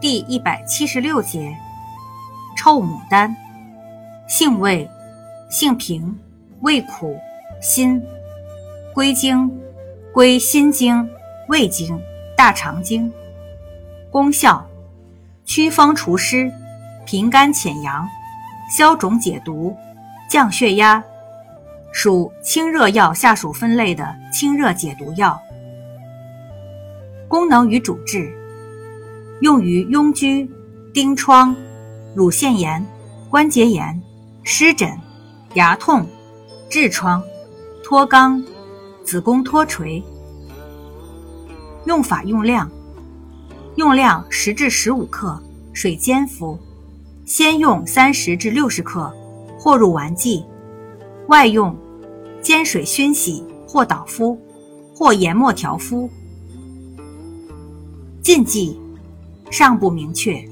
第一百七十六节，臭牡丹，性味，性平，味苦，辛，归经，归心经、胃经、大肠经。功效，祛风除湿，平肝潜阳，消肿解毒，降血压，属清热药下属分类的清热解毒药。功能与主治。用于痈疽、疔疮、乳腺炎、关节炎、湿疹、牙痛、痔疮、脱肛、子宫脱垂。用法用量：用量十至十五克，水煎服。先用三十至六十克，或入丸剂。外用煎水熏洗，或捣敷，或研末调敷。禁忌。尚不明确。